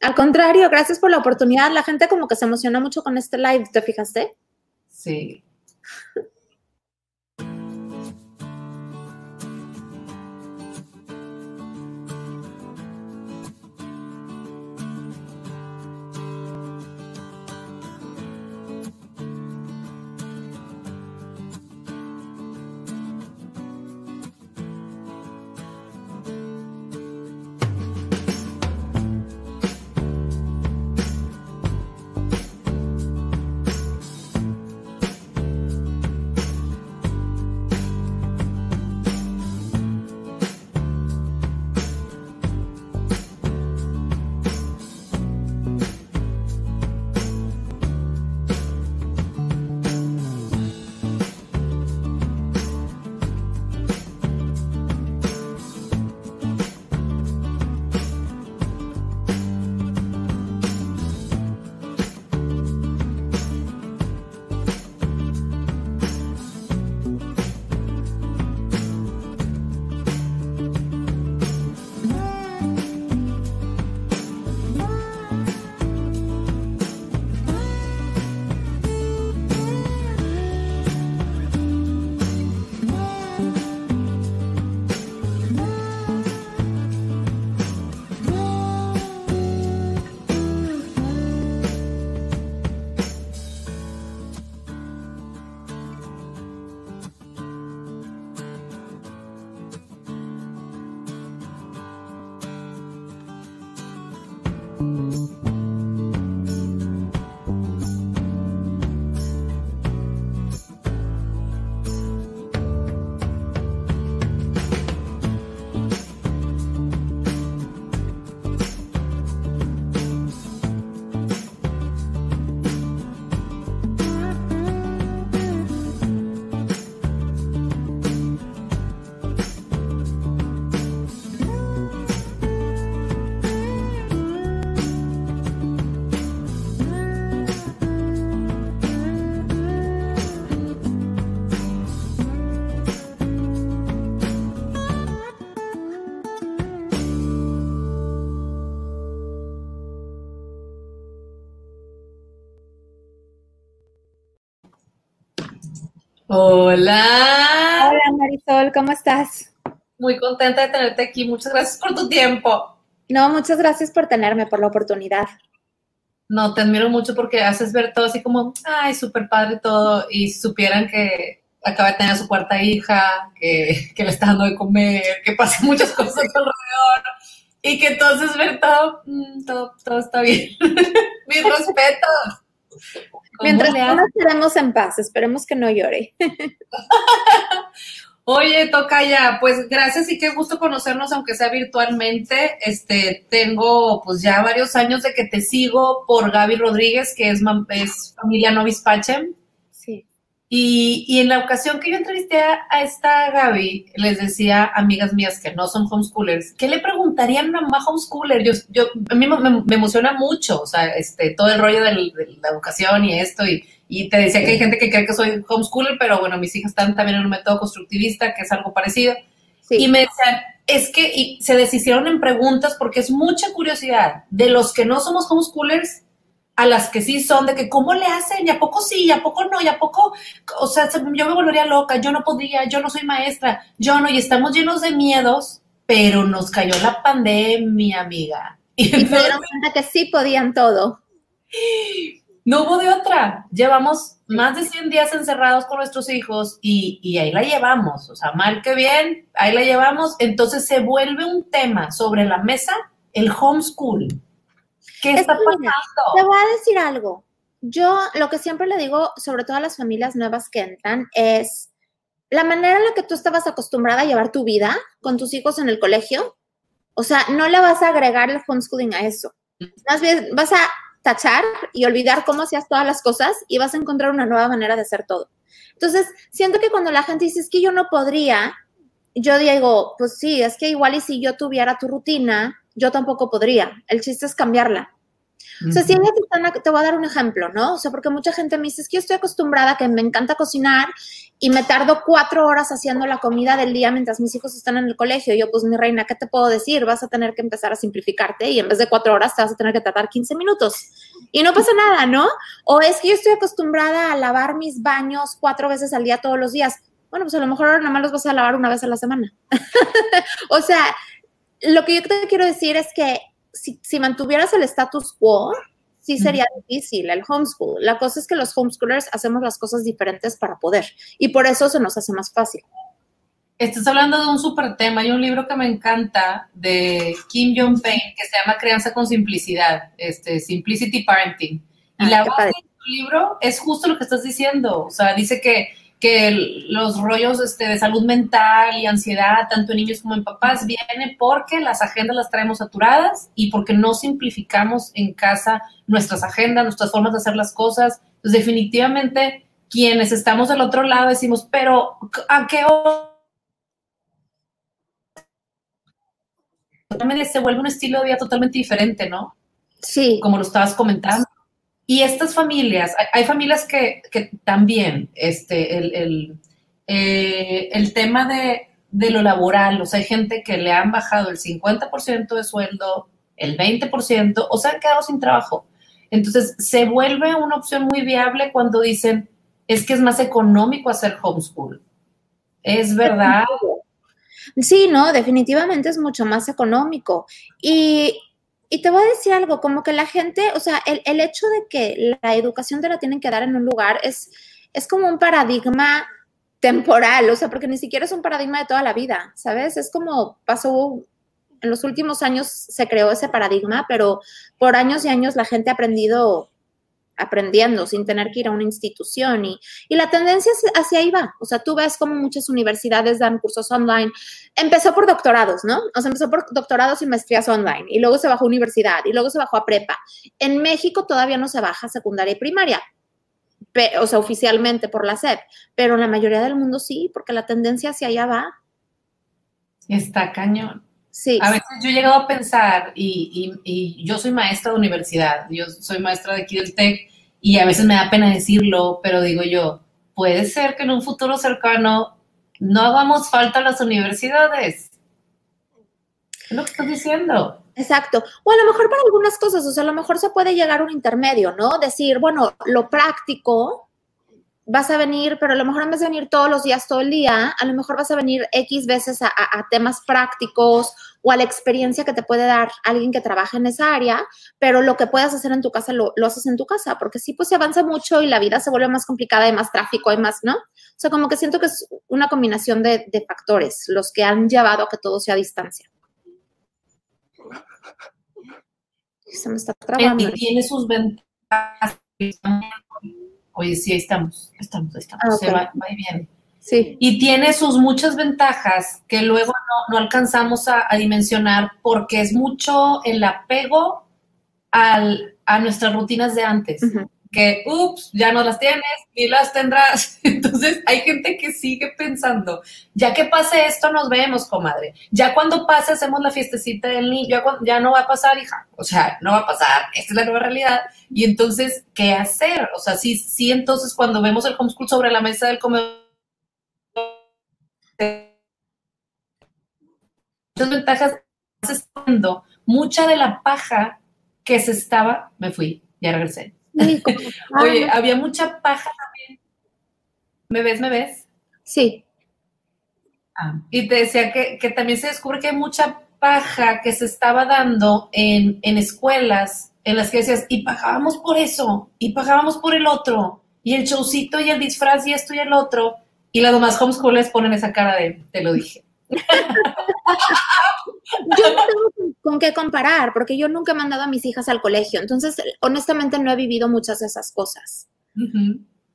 Al contrario, gracias por la oportunidad. La gente como que se emociona mucho con este live, ¿te fijaste? Sí. Hola. Hola Marisol, ¿cómo estás? Muy contenta de tenerte aquí. Muchas gracias por tu tiempo. No, muchas gracias por tenerme, por la oportunidad. No, te admiro mucho porque haces ver todo así como, ay, súper padre todo. Y supieran que acaba de tener a su cuarta hija, que, que le está dando de comer, que pasan muchas cosas alrededor. Y que entonces ver todo, mm, todo, todo está bien. Mis respetos. Mientras no quedemos en paz, esperemos que no llore. Oye, toca ya, pues gracias y qué gusto conocernos, aunque sea virtualmente. Este, tengo pues ya varios años de que te sigo por Gaby Rodríguez, que es, es familia Novis Pachem. Y, en la ocasión que yo entrevisté a, esta Gaby, les decía amigas mías que no son homeschoolers, ¿qué le preguntarían a una mamá homeschooler? Yo, yo, a mí me, emociona mucho, o sea, este, todo el rollo de la educación y esto, y, y, te decía que hay gente que cree que soy homeschooler, pero bueno, mis hijas están también en un método constructivista, que es algo parecido. Y me decían, es que y se deshicieron en preguntas porque es mucha curiosidad de los que no somos homeschoolers a las que sí son, de que cómo le hacen, y a poco sí, y a poco no, y a poco, o sea, yo me volvería loca, yo no podría, yo no soy maestra, yo no, y estamos llenos de miedos, pero nos cayó la pandemia, amiga. Y, se dieron cuenta que sí podían todo. No hubo de otra. Llevamos más de 100 días encerrados con nuestros hijos y, y, ahí la llevamos. O sea, mal que bien, ahí la llevamos. Entonces se vuelve un tema sobre la mesa el homeschool. ¿Qué está pasando? te voy a decir algo. Yo lo que siempre le digo, sobre todo a las familias nuevas que entran, es la manera en la que tú estabas acostumbrada a llevar tu vida con tus hijos en el colegio. O sea, no le vas a agregar el homeschooling a eso. Más bien vas a tachar y olvidar cómo hacías todas las cosas y vas a encontrar una nueva manera de hacer todo. Entonces, siento que cuando la gente dice, es que yo no podría, yo digo, pues sí, es que igual y si yo tuviera tu rutina, yo tampoco podría. El chiste es cambiarla. O sea, si ellas están, te voy a dar un ejemplo, ¿no? O sea, porque mucha gente me dice, es que yo estoy acostumbrada, que me encanta cocinar y me tardo cuatro horas haciendo la comida del día mientras mis hijos están en el colegio. Y yo, pues, mi reina, ¿qué te puedo decir? Vas a tener que empezar a simplificarte y en vez de cuatro horas te vas a tener que tardar 15 minutos. Y no pasa nada, ¿no? O es que yo estoy acostumbrada a lavar mis baños cuatro veces al día todos los días. Bueno, pues a lo mejor ahora nada más los vas a lavar una vez a la semana. o sea, lo que yo te quiero decir es que si, mantuvieras el status quo, sí sería difícil el homeschool. La cosa es que los homeschoolers hacemos las cosas diferentes para poder y por eso se nos hace más fácil. Estás hablando de un súper tema. Hay un libro que me encanta de Kim Jong-un que se llama Crianza con Simplicidad, este, Simplicity Parenting. Y ah, la base del libro es justo lo que estás diciendo. O sea, dice que que los rollos este, de salud mental y ansiedad, tanto en niños como en papás, viene porque las agendas las traemos saturadas y porque no simplificamos en casa nuestras agendas, nuestras formas de hacer las cosas. Entonces, definitivamente, quienes estamos del otro lado decimos, pero ¿a qué hora? Se vuelve un estilo de vida totalmente diferente, ¿no? Sí. Como lo estabas comentando. Y estas familias, hay, familias que, también, este, el, eh, el, tema de, de, lo laboral, o sea, hay gente que le han bajado el 50% de sueldo, el 20%, o se han quedado sin trabajo. Entonces, se vuelve una opción muy viable cuando dicen, es que es más económico hacer homeschool. ¿Es verdad? Sí, no, definitivamente es mucho más económico. Y y te voy a decir algo, como que la gente, o sea, el, el, hecho de que la educación te la tienen que dar en un lugar es, es como un paradigma temporal, o sea, porque ni siquiera es un paradigma de toda la vida, ¿sabes? Es como pasó, en los últimos años se creó ese paradigma, pero por años y años la gente ha aprendido aprendiendo sin tener que ir a una institución y, y la tendencia hacia ahí va. O sea, tú ves como muchas universidades dan cursos online. Empezó por doctorados, ¿no? O sea, empezó por doctorados y maestrías online y luego se bajó a universidad y luego se bajó a prepa. En México todavía no se baja secundaria y primaria, o sea, oficialmente por la SEP, pero en la mayoría del mundo sí, porque la tendencia hacia allá va. Está cañón. Sí. A veces yo he llegado a pensar, y, y, yo soy maestra de universidad, yo soy maestra de aquí del TEC, y a veces me da pena decirlo, pero digo yo, puede ser que en un futuro cercano no hagamos falta las universidades. Es lo que estás diciendo. Exacto. O a lo mejor para algunas cosas, o sea, a lo mejor se puede llegar a un intermedio, ¿no? Decir, bueno, lo práctico, vas a venir, pero a lo mejor en vez de venir todos los días, todo el día, a lo mejor vas a venir X veces a, temas prácticos o a la experiencia que te puede dar alguien que trabaja en esa área, pero lo que puedas hacer en tu casa lo, haces en tu casa, porque sí, pues se avanza mucho y la vida se vuelve más complicada, hay más tráfico, hay más, ¿no? O sea, como que siento que es una combinación de, factores los que han llevado a que todo sea a distancia. Se me está trabando. Tiene sus ventajas Oye, sí, ahí estamos, estamos, estamos, ah, se va, va, y viene. Sí. Y tiene sus muchas ventajas que luego no, alcanzamos a, dimensionar porque es mucho el apego al, a nuestras rutinas de antes que, ups, ya no las tienes y las tendrás. Entonces hay gente que sigue pensando, ya que pase esto, nos vemos, comadre. Ya cuando pase, hacemos la fiestecita del niño, ya, ya no va a pasar, hija. O sea, no va a pasar, esta es la nueva realidad. Y entonces, ¿qué hacer? O sea, sí, sí, entonces cuando vemos el homeschool sobre la mesa del comedor, muchas ventajas, mucha de la paja que se estaba, me fui, ya regresé Oye, había mucha paja también. ¿Me ves, me ves? Sí. Ah, y te decía que, también se descubre que hay mucha paja que se estaba dando en, escuelas en las que decías, y pagábamos por eso, y pagábamos por el otro, y el showcito y el disfraz y esto y el otro, y las demás homeschoolers ponen esa cara de, te lo dije. Yo no tengo con qué comparar, porque yo nunca he mandado a mis hijas al colegio, entonces honestamente no he vivido muchas de esas cosas.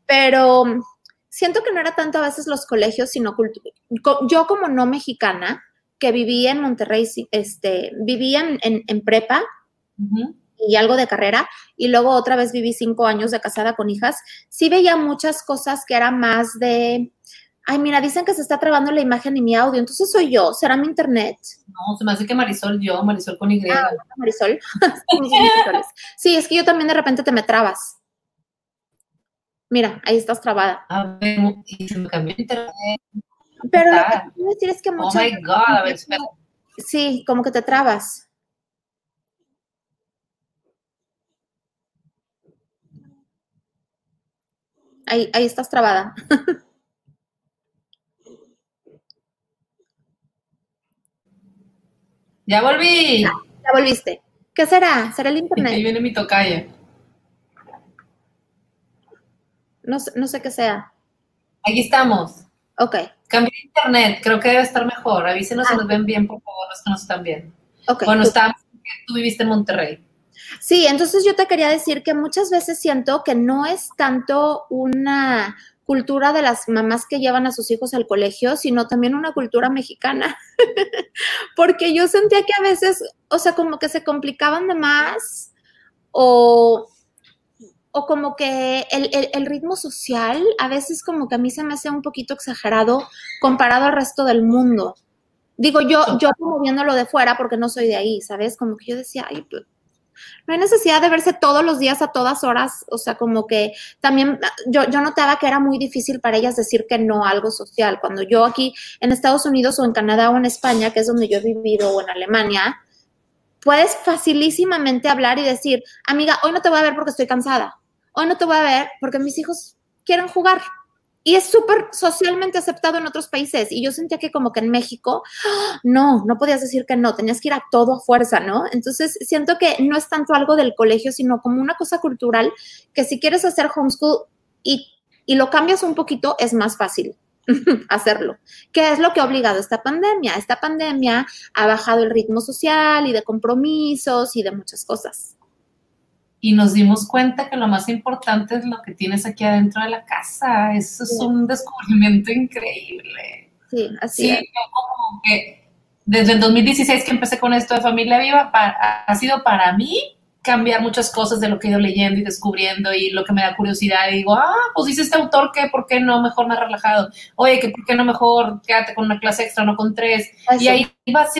Pero siento que no era tanto a veces los colegios, sino yo como no mexicana, que vivía en Monterrey, este, vivía en, prepa y algo de carrera, y luego otra vez viví cinco años de casada con hijas, sí veía muchas cosas que eran más de Ay, mira, dicen que se está trabando la imagen y mi audio, entonces soy yo, será mi internet. No, se me hace que Marisol yo, Marisol con Y. Ah, Marisol. sí, es que yo también de repente te me trabas. Mira, ahí estás trabada. A ver, y se me cambió internet. Pero lo que quiero decir es que Oh muchas my God, a ver, espera. Sí, como que te trabas. Ahí, ahí estás trabada. Ya volví. Ya volviste. ¿Qué será? ¿Será el Y ahí internet? viene mi tocaya. No, sé- no sé qué sea. Aquí estamos. Ok, Cambié de internet, creo que debe estar mejor. Avísenos si Ah. nos ven bien, por favor, los que nos están bien. ok. Bueno, tú- estábamos, tú viviste en Monterrey. Sí, entonces yo te quería decir que muchas veces siento que no es tanto una cultura de las mamás que llevan a sus hijos al colegio, sino también una cultura mexicana. Porque yo sentía que a veces, o sea, como que se complicaban de más o, o como que el, el- el ritmo social a veces como que a mí se me hace un poquito exagerado comparado al resto del mundo. Digo, yo, yo como viéndolo de fuera porque no soy de ahí, ¿sabes? Como que yo decía, ay, pues, no hay necesidad de verse todos los días a todas horas, o sea, como que también yo, yo notaba que era muy difícil para ellas decir que no algo social. Cuando yo aquí en Estados Unidos o en Canadá o en España, que es donde yo he vivido, o en Alemania, puedes facilísimamente hablar y decir, amiga, hoy no te voy a ver porque estoy cansada, hoy no te voy a ver porque mis hijos quieren jugar. Y es súper socialmente aceptado en otros países. Y yo sentía que como que en México, no, no podías decir que no, tenías que ir a todo a fuerza, ¿no? Entonces siento que no es tanto algo del colegio, sino como una cosa cultural que si quieres hacer homeschool y, y lo cambias un poquito, es más fácil hacerlo. ¿Qué es lo que ha obligado esta pandemia? Esta pandemia ha bajado el ritmo social y de compromisos y de muchas cosas. Y nos dimos cuenta que lo más importante es lo que tienes aquí adentro de la casa. Eso es un descubrimiento increíble. Sí, así Sí, es. yo como que desde el 2016 que empecé con esto de Familia Viva, pa- ha sido para mí cambiar muchas cosas de lo que he ido leyendo y descubriendo y lo que me da curiosidad. Y digo, ah, pues dice este autor que por qué no mejor más relajado. Oye, que por qué no mejor quédate con una clase extra, no con tres. Y ahí vas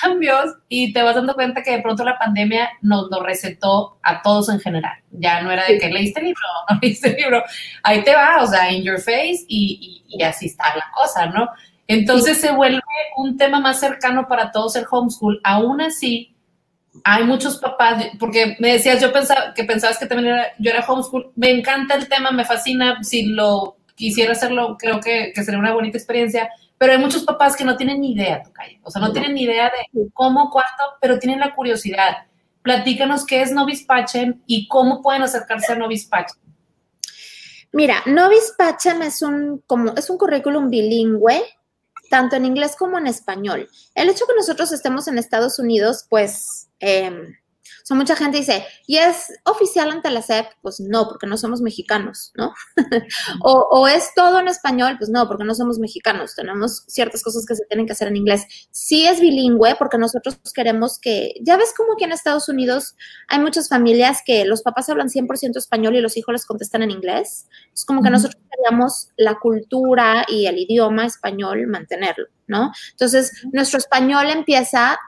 cambios y te vas dando cuenta que de pronto la pandemia nos lo recetó a todos en general. Ya no era de que leíste el libro, no leíste el libro. Ahí te va, o sea, in your face y, y- y así está la cosa, ¿no? Entonces se vuelve un tema más cercano para todos el homeschool. Aún así, hay muchos papás, porque me decías, yo pensaba que pensabas que también era, yo era homeschool. Me encanta el tema, me fascina. Si lo quisiera hacerlo, creo que, que sería una bonita experiencia. Pero hay muchos papás que no tienen ni idea. O sea, no tienen ni idea de cómo, cuánto, pero tienen la curiosidad. Platícanos qué es Novis Pacem y cómo pueden acercarse a Novis Pacem. Mira, Novis Pacem es un, como, es un currículum bilingüe, tanto en inglés como en español. El hecho que nosotros estemos en Estados Unidos, pues, eh, o sea, mucha gente dice, ¿y es oficial ante la SEP? Pues no, porque no somos mexicanos, ¿no? o, o es todo en español? Pues no, porque no somos mexicanos. Tenemos ciertas cosas que se tienen que hacer en inglés. Sí es bilingüe porque nosotros queremos que, ya ves como aquí en Estados Unidos hay muchas familias que los papás hablan 100% español y los hijos les contestan en inglés. Es como que nosotros queríamos la cultura y el idioma español mantenerlo, ¿no? Entonces, nuestro español empieza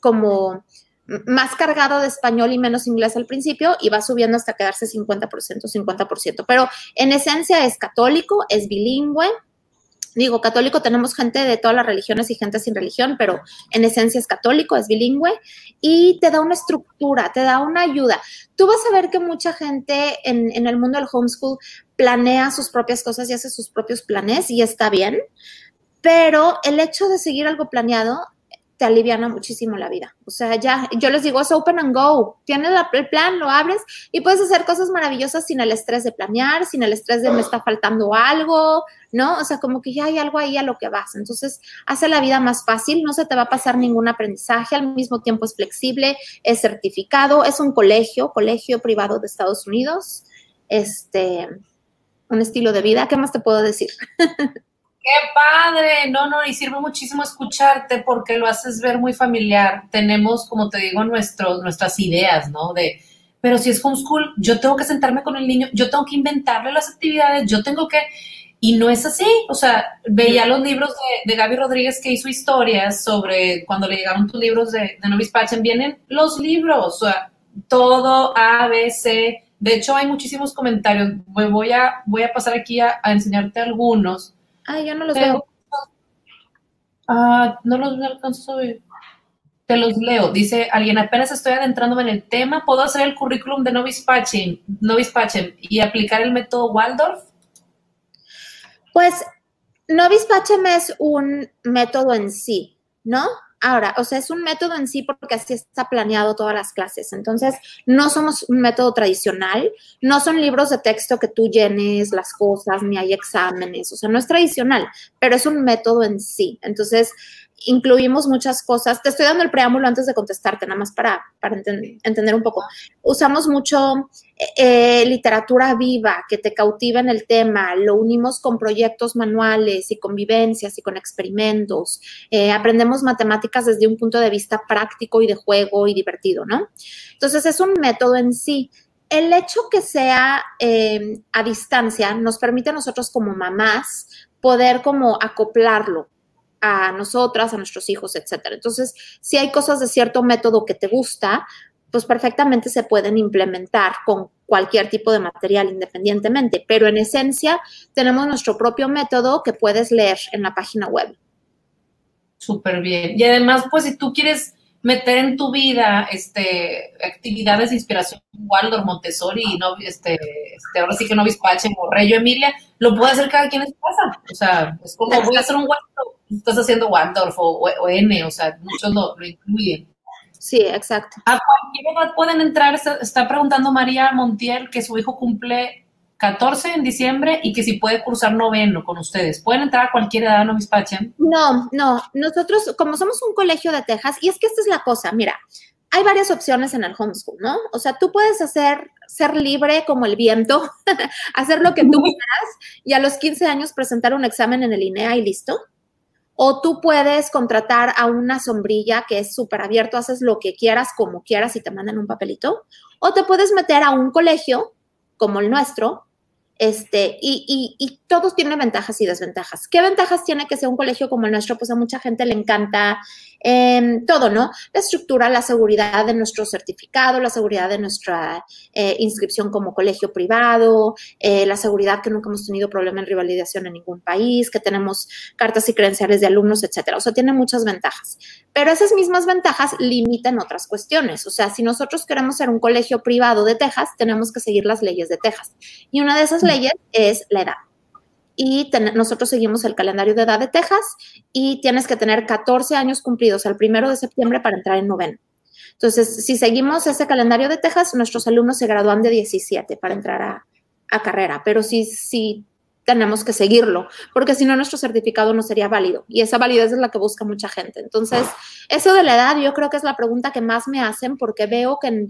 como más cargado de español y menos inglés al principio y va subiendo hasta quedarse 50%, 50%. Pero en esencia es católico, es bilingüe. Digo, católico tenemos gente de todas las religiones y gente sin religión, pero en esencia es católico, es bilingüe y te da una estructura, te da una ayuda. Tú vas a ver que mucha gente en, en el mundo del homeschool planea sus propias cosas y hace sus propios planes y está bien, pero el hecho de seguir algo planeado te aliviana muchísimo la vida. O sea, ya, yo les digo, es open and go. Tienes el plan, lo abres y puedes hacer cosas maravillosas sin el estrés de planear, sin el estrés de me está faltando algo, ¿no? O sea, como que ya hay algo ahí a lo que vas. Entonces, hace la vida más fácil, no se te va a pasar ningún aprendizaje, al mismo tiempo es flexible, es certificado, es un colegio, colegio privado de Estados Unidos, este, un estilo de vida. ¿Qué más te puedo decir? ¡Qué padre! No, no, y sirve muchísimo escucharte porque lo haces ver muy familiar. Tenemos, como te digo, nuestros, nuestras ideas, ¿no? De, pero si es homeschool, yo tengo que sentarme con el niño, yo tengo que inventarle las actividades, yo tengo que... Y no es así, o sea, veía los libros de, Gaby Rodríguez que hizo historias sobre cuando le llegaron tus libros de, de Novis Pachen, vienen los libros, o sea, todo A, B, C. De hecho, hay muchísimos comentarios. Voy a, voy a pasar aquí a, enseñarte algunos. Ah, yo no los veo. Ah, no los alcanzo a ver. Te los leo. Dice alguien, apenas estoy adentrándome en el tema, ¿puedo hacer el currículum de Novis Pachen y aplicar el método Waldorf? Pues Novis es un método en sí, ¿no? Ahora, o sea, es un método en sí porque así está planeado todas las clases. Entonces, no somos un método tradicional, no son libros de texto que tú llenes las cosas, ni hay exámenes, o sea, no es tradicional, pero es un método en sí. Entonces, incluimos muchas cosas. Te estoy dando el preámbulo antes de contestarte, nada más para, para entender un poco. Usamos mucho eh, literatura viva que te cautiva en el tema, lo unimos con proyectos manuales y convivencias y con experimentos. Eh, aprendemos matemáticas desde un punto de vista práctico y de juego y divertido, ¿no? Entonces es un método en sí. El hecho que sea eh, a distancia nos permite a nosotros como mamás poder como acoplarlo a nosotras, a nuestros hijos, etcétera. Entonces, si hay cosas de cierto método que te gusta, pues perfectamente se pueden implementar con cualquier tipo de material independientemente, pero en esencia tenemos nuestro propio método que puedes leer en la página web. Súper bien. Y además, pues si tú quieres meter en tu vida este actividades de inspiración Waldorf, Montessori, no, este, este, ahora sí que no Vispache, Morrello, Emilia, lo puede hacer cada quien en su casa. O sea, es como voy a hacer un Waldorf, estás haciendo Waldorf o, N, o sea, muchos lo, incluyen. Sí, exacto. ¿A cualquier edad pueden entrar? Está, preguntando María Montiel que su hijo cumple 14 en diciembre y que si puede cursar noveno con ustedes. ¿Pueden entrar a cualquier edad, no Vispachen? No, no. Nosotros, como somos un colegio de Texas, y es que esta es la cosa, mira, hay varias opciones en el homeschool, ¿no? O sea, tú puedes hacer, ser libre como el viento, hacer lo que tú quieras y a los 15 años presentar un examen en el INEA y listo. O tú puedes contratar a una sombrilla que es súper abierto, haces lo que quieras, como quieras y te mandan un papelito. O te puedes meter a un colegio como el nuestro, este, y, y, todos tienen ventajas y desventajas. ¿Qué ventajas tiene que sea un colegio como el nuestro? Pues a mucha gente le encanta em, todo, ¿no? La estructura, la seguridad de nuestro certificado, la seguridad de nuestra eh, inscripción como colegio privado, eh, la seguridad que nunca hemos tenido problema en rivalización en ningún país, que tenemos cartas y credenciales de alumnos, etcétera. O sea, tiene muchas ventajas. Pero esas mismas ventajas limitan otras cuestiones. O sea, si nosotros queremos ser un colegio privado de Texas, tenemos que seguir las leyes de Texas. Y una de esas leyes es la edad. Y nosotros seguimos el calendario de edad de Texas y tienes que tener 14 años cumplidos al primero de septiembre para entrar en noveno. Entonces, si seguimos ese calendario de Texas, nuestros alumnos se gradúan de 17 para entrar a, a carrera. Pero si, si tenemos que seguirlo, porque si no nuestro certificado no sería válido y esa validez es la que busca mucha gente. Entonces, eso de la edad yo creo que es la pregunta que más me hacen porque veo que en,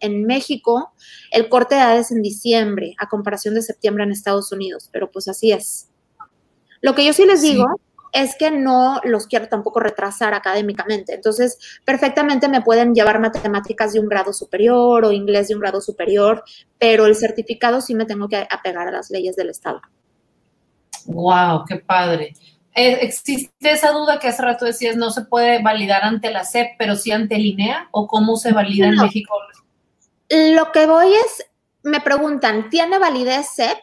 en, México el corte de edad es en diciembre a comparación de septiembre en Estados Unidos, pero pues así es. Lo que yo sí les digo es que no los quiero tampoco retrasar académicamente. Entonces, perfectamente me pueden llevar matemáticas de un grado superior o inglés de un grado superior, pero el certificado sí me tengo que apegar a las leyes del Estado. Wow, qué padre. Eh, ¿Existe esa duda que hace rato decías no se puede validar ante la SEP, pero sí ante el INEA? ¿O cómo se valida en México? Lo que voy es, me preguntan, ¿tiene validez SEP?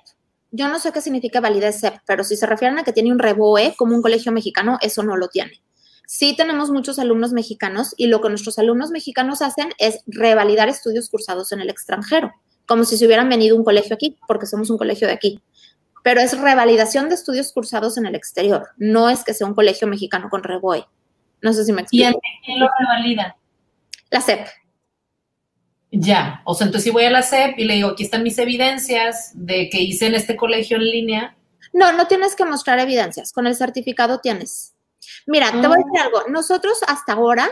Yo no sé qué significa validez CEP, pero si se refieren a que tiene un REBOE como un colegio mexicano, eso no lo tiene. Sí tenemos muchos alumnos mexicanos y lo que nuestros alumnos mexicanos hacen es revalidar estudios cursados en el extranjero, como si se hubieran venido a un colegio aquí, porque somos un colegio de aquí. Pero es revalidación de estudios cursados en el exterior, no es que sea un colegio mexicano con REBOE. No sé si me explico. ¿Y quién lo revalida? La CEP. Ya, o sea, entonces si voy a la SEP y le digo, aquí están mis evidencias de que hice en este colegio en línea. No, no tienes que mostrar evidencias, con el certificado tienes. Mira, te voy a decir ah. algo, nosotros hasta ahora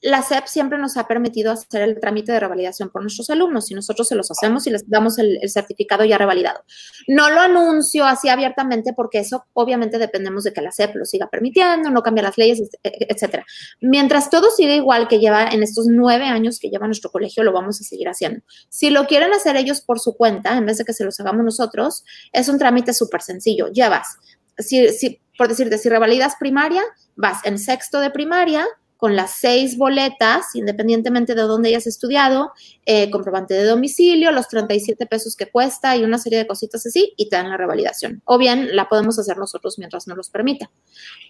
la SEP siempre nos ha permitido hacer el trámite de revalidación por nuestros alumnos y nosotros se los hacemos y les damos el, certificado ya revalidado. No lo anuncio así abiertamente porque eso obviamente dependemos de que la SEP lo siga permitiendo, no cambie las leyes, etcétera. Mientras todo siga igual que lleva en estos nueve años que lleva nuestro colegio, lo vamos a seguir haciendo. Si lo quieren hacer ellos por su cuenta, en vez de que se los hagamos nosotros, es un trámite súper sencillo. Llevas, si, si, por decirte, si revalidas primaria, vas en sexto de primaria, con las seis boletas, independientemente de dónde hayas estudiado, eh, comprobante de domicilio, los 37 pesos que cuesta y una serie de cositas así, y te dan la revalidación. O bien la podemos hacer nosotros mientras nos los permita.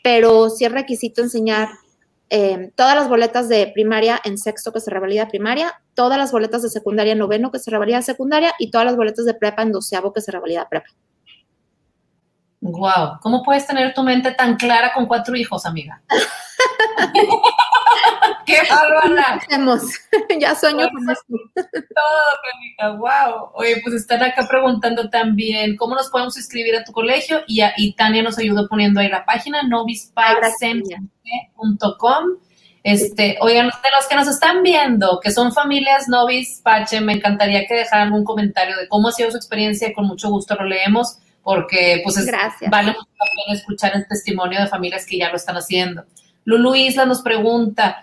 Pero si es requisito enseñar eh, todas las boletas de primaria en sexto que se revalida primaria, todas las boletas de secundaria en noveno que se revalida secundaria y todas las boletas de prepa en doceavo que se revalida prepa. Wow, ¿cómo puedes tener tu mente tan clara con cuatro hijos, amiga? ¡Qué bárbara! Ya sueño con esto. Todo, wow. Oye, pues están acá preguntando también cómo nos podemos inscribir a tu colegio y, y Tania nos ayudó poniendo ahí la página novispacem.com. Este, oigan, de los que nos están viendo, que son familias novis Pache, me encantaría que dejaran un comentario de cómo ha sido su experiencia, con mucho gusto lo leemos porque pues es, vale mucho la pena escuchar el testimonio de familias que ya lo están haciendo. Lulu Isla nos pregunta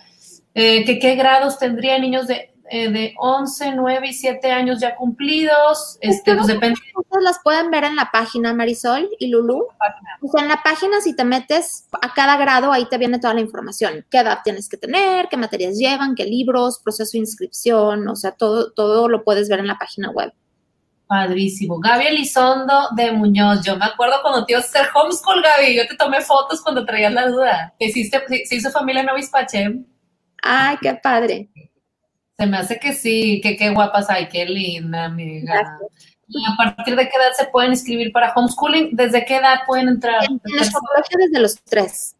eh, que qué grados tendrían niños de, eh, de 11, 9 y 7 años ya cumplidos. Este, pues depende. Las pueden ver en la página Marisol y Lulu. O sea, en la página si te metes a cada grado, ahí te viene toda la información. Qué edad tienes que tener, qué materias llevan, qué libros, proceso de inscripción, o sea, todo, todo lo puedes ver en la página web. Padrísimo. Gaby Elizondo de Muñoz. Yo me acuerdo cuando te ibas a hacer homeschool, Gaby. Yo te tomé fotos cuando traías la duda. ¿Te hiciste, se hizo familia en Novispache? Ay, qué padre. Se me hace que sí, que qué guapas hay, qué linda, amiga. ¿Y a partir de qué edad se pueden inscribir para homeschooling? ¿Desde qué edad pueden entrar? En nuestro colegio desde los tres.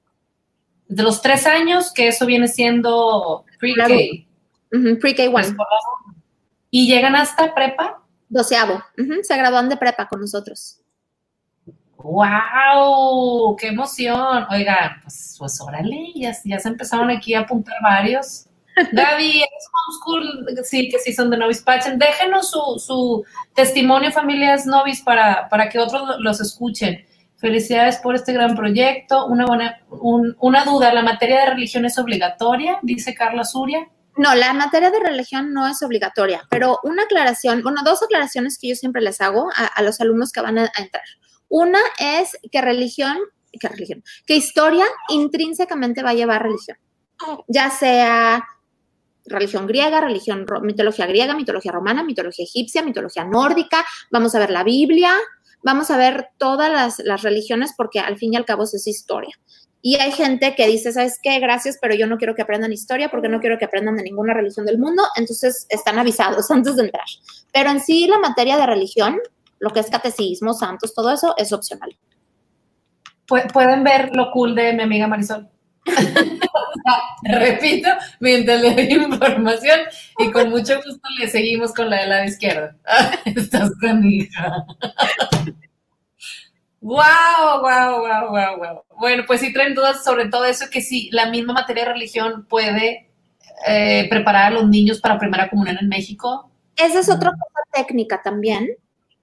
Desde los tres años, que eso viene siendo pre-K. pre-K one. ¿Y llegan hasta prepa? Doceavo. Se gradúan de prepa con nosotros. ¡Wow! ¡Qué emoción! Oigan, pues, pues órale, ya, se empezaron aquí a apuntar varios. Gaby, es homeschool, sí, que sí son de Novis Pachen. Déjenos su, su testimonio, familias Novis, para, para que otros los escuchen. Felicidades por este gran proyecto. Una, buena, una duda, ¿la materia de religión es obligatoria? Dice Carla Suria. No, la materia de religión no es obligatoria, pero una aclaración, bueno, dos aclaraciones que yo siempre les hago a, los alumnos que van a, entrar. Una es que religión, que religión, que historia intrínsecamente va a llevar religión, ya sea religión griega, religión, mitología griega, mitología romana, mitología egipcia, mitología nórdica, vamos a ver la Biblia, vamos a ver todas las, las religiones porque al fin y al cabo es historia. Y hay gente que dice, ¿sabes qué? Gracias, pero yo no quiero que aprendan historia porque no quiero que aprendan de ninguna religión del mundo. Entonces están avisados antes de entrar. Pero en sí la materia de religión, lo que es catecismo, santos, todo eso es opcional. Pueden ver lo cool de mi amiga Marisol. Repito, mientras le doy información y con mucho gusto le seguimos con la del lado izquierdo. Estás hija. Wow, wow, wow, wow, wow. Bueno, pues sí traen dudas sobre todo eso, que si la misma materia de religión puede eh, preparar a los niños para primera comunión en México. Esa es otra cosa técnica también.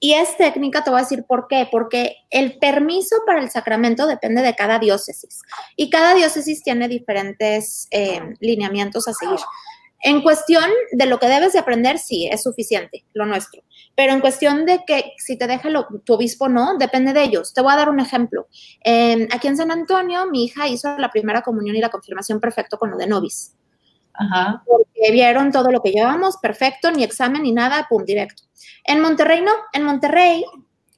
Y es técnica, te voy a decir por qué. Porque el permiso para el sacramento depende de cada diócesis. Y cada diócesis tiene diferentes eh, lineamientos a seguir. En cuestión de lo que debes de aprender, sí, es suficiente, lo nuestro. Pero en cuestión de que si te deja tu obispo no, depende de ellos. Te voy a dar un ejemplo. aquí en San Antonio, mi hija hizo la primera comunión y la confirmación perfecto con lo de novis. Ajá. Porque vieron todo lo que llevamos, perfecto, ni examen ni nada, pum, directo. En Monterrey no, en Monterrey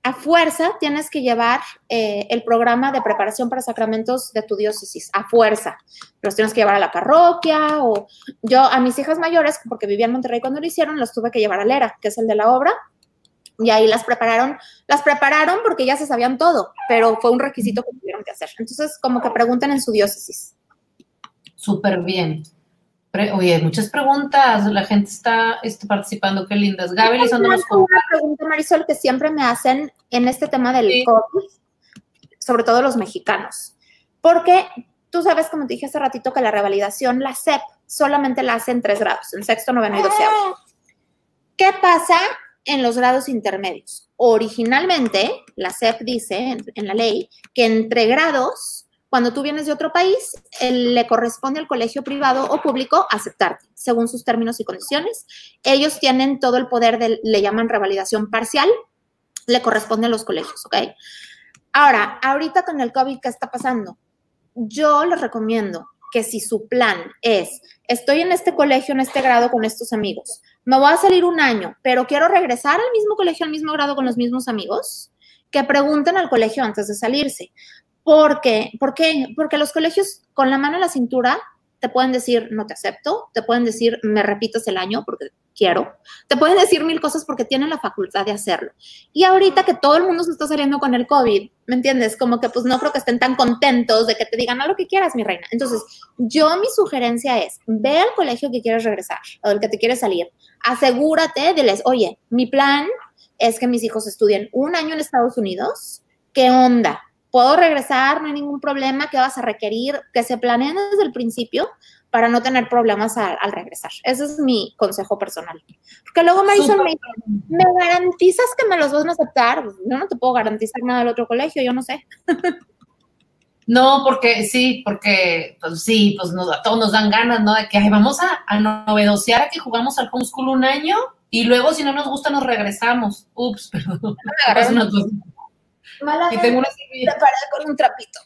a fuerza tienes que llevar eh, el programa de preparación para sacramentos de tu diócesis, a fuerza. Los tienes que llevar a la parroquia o yo a mis hijas mayores, porque vivía en Monterrey cuando lo hicieron, los tuve que llevar a Lera, que es el de la obra, y ahí las prepararon, las prepararon porque ya se sabían todo, pero fue un requisito que tuvieron que hacer. Entonces, como que pregunten en su diócesis. Súper bien. Oye, muchas preguntas, la gente está, está participando, qué lindas. Gaby les Una pregunta, Marisol, que siempre me hacen en este tema del COVID, sobre todo los mexicanos. Porque tú sabes, como te dije hace ratito, que la revalidación, la SEP, solamente la hace en tres grados, en sexto, noveno y doceavo. ¿Qué pasa en los grados intermedios? Originalmente, la SEP dice en, la ley que entre grados, cuando tú vienes de otro país, le corresponde al colegio privado o público aceptarte, según sus términos y condiciones. Ellos tienen todo el poder de, le llaman revalidación parcial, le corresponde a los colegios, ¿ok? Ahora, ahorita con el COVID, ¿qué está pasando? Yo les recomiendo que si su plan es, estoy en este colegio, en este grado con estos amigos, me voy a salir un año, pero quiero regresar al mismo colegio, al mismo grado con los mismos amigos, que pregunten al colegio antes de salirse. ¿Por qué? ¿Por qué? Porque los colegios con la mano en la cintura te pueden decir, no te acepto, te pueden decir, me repites el año, porque quiero. Te pueden decir mil cosas porque tienen la facultad de hacerlo. Y ahorita que todo el mundo se está saliendo con el COVID, ¿me entiendes? Como que pues no creo que estén tan contentos de que te digan a lo que quieras, mi reina. Entonces, yo mi sugerencia es, ve al colegio que quieres regresar o del que te quieres salir. Asegúrate de les, oye, mi plan es que mis hijos estudien un año en Estados Unidos. ¿Qué onda? ¿Puedo regresar? No hay ningún problema. ¿Qué vas a requerir? Que se planeen desde el principio para no tener problemas al, regresar. Ese es mi consejo personal. Porque luego Marisol me dice, ¿me garantizas que me los van a aceptar? Pues, yo no te puedo garantizar nada del otro colegio, yo no sé. No, porque sí, porque pues sí, pues a todos nos dan ganas, ¿no? De que vamos a, a novedosear a que jugamos al homeschool un año y luego si no nos gusta nos regresamos. Ups, perdón. Mala y tengo una servilleta. con un trapito.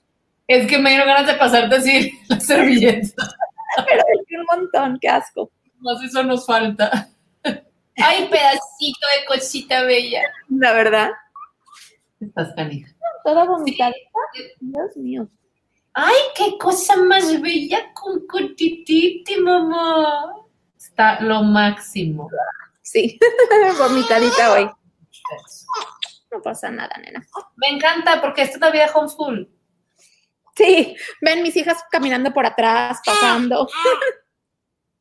Es que me dieron ganas de pasarte así la servilleta. pero es un montón, qué asco. Más eso nos falta. Ay, pedacito de cosita bella. La verdad. Estás canija. Toda vomitadita. Dios mío. Ay, qué cosa más bella con cotititi, mamá. Está lo máximo. Sí, vomitadita hoy. No pasa nada, nena. Me encanta porque es todavía homeschool. Sí, ven mis hijas caminando por atrás, pasando.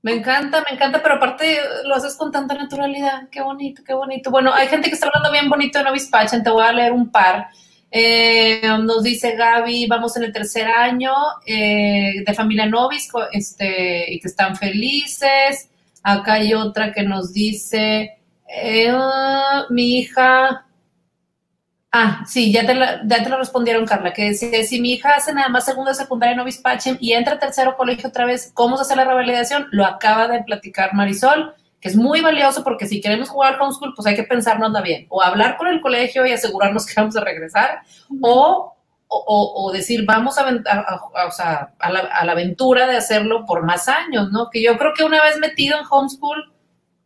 Me encanta, me encanta, pero aparte lo haces con tanta naturalidad. Qué bonito, qué bonito. Bueno, hay gente que está hablando bien bonito de Novispachen, te voy a leer un par. Eh, nos dice Gaby, vamos en el tercer año eh, de familia Novis este, y que están felices. Acá hay otra que nos dice, eh, mi hija Ah, sí, ya te, ya te lo respondieron, Carla, que si, si mi hija hace nada más segunda secundaria en Obispachem y entra a tercero colegio otra vez, ¿cómo se hace la revalidación? Lo acaba de platicar Marisol, que es muy valioso porque si queremos jugar homeschool, pues hay que pensárnosla bien, o hablar con el colegio y asegurarnos que vamos a regresar, o, o, decir, vamos a, a, la, a la aventura de hacerlo por más años, ¿no? Que yo creo que una vez metido en homeschool,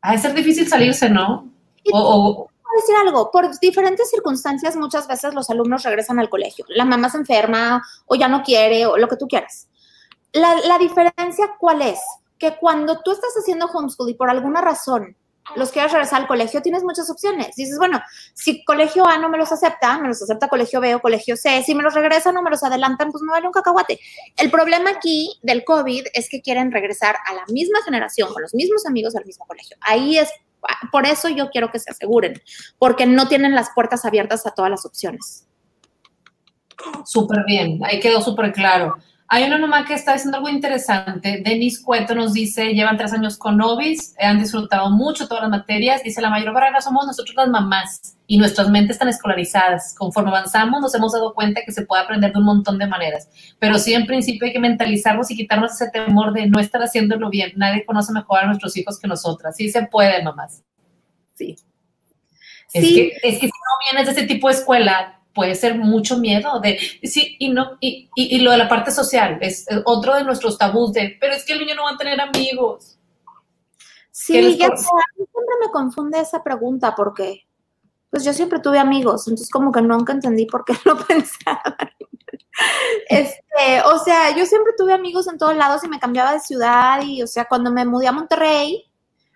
ha de ser difícil salirse, ¿no? O, decir algo, por diferentes circunstancias muchas veces los alumnos regresan al colegio. La mamá se enferma o ya no quiere o lo que tú quieras. La, la diferencia cuál es? Que cuando tú estás haciendo homeschool y por alguna razón los quieres regresar al colegio, tienes muchas opciones. Dices, bueno, si colegio A no me los acepta, me los acepta colegio B o colegio C. Si me los regresan o me los adelantan, pues me vale un cacahuate. El problema aquí del COVID es que quieren regresar a la misma generación, con los mismos amigos al mismo colegio. Ahí es por eso yo quiero que se aseguren, porque no tienen las puertas abiertas a todas las opciones. Súper bien, ahí quedó súper claro. Hay una mamá que está diciendo algo interesante. Denise Cueto nos dice, llevan tres años con Novis, han disfrutado mucho todas las materias. Dice, la mayor barrera somos nosotros las mamás y nuestras mentes están escolarizadas. Conforme avanzamos nos hemos dado cuenta que se puede aprender de un montón de maneras. Pero sí, en principio hay que mentalizarnos y quitarnos ese temor de no estar haciéndolo bien. Nadie conoce mejor a nuestros hijos que nosotras. Sí se puede, mamás. Sí. Es, Que, es que si no vienes de ese tipo de escuela, puede ser mucho miedo de, sí, y no, y, y, lo de la parte social, es otro de nuestros tabús de, pero es que el niño no va a tener amigos. Sí, ya siempre me confunde esa pregunta porque, pues yo siempre tuve amigos, entonces como que nunca entendí por qué lo pensaba. Este, o sea, yo siempre tuve amigos en todos lados y me cambiaba de ciudad y, o sea, cuando me mudé a Monterrey,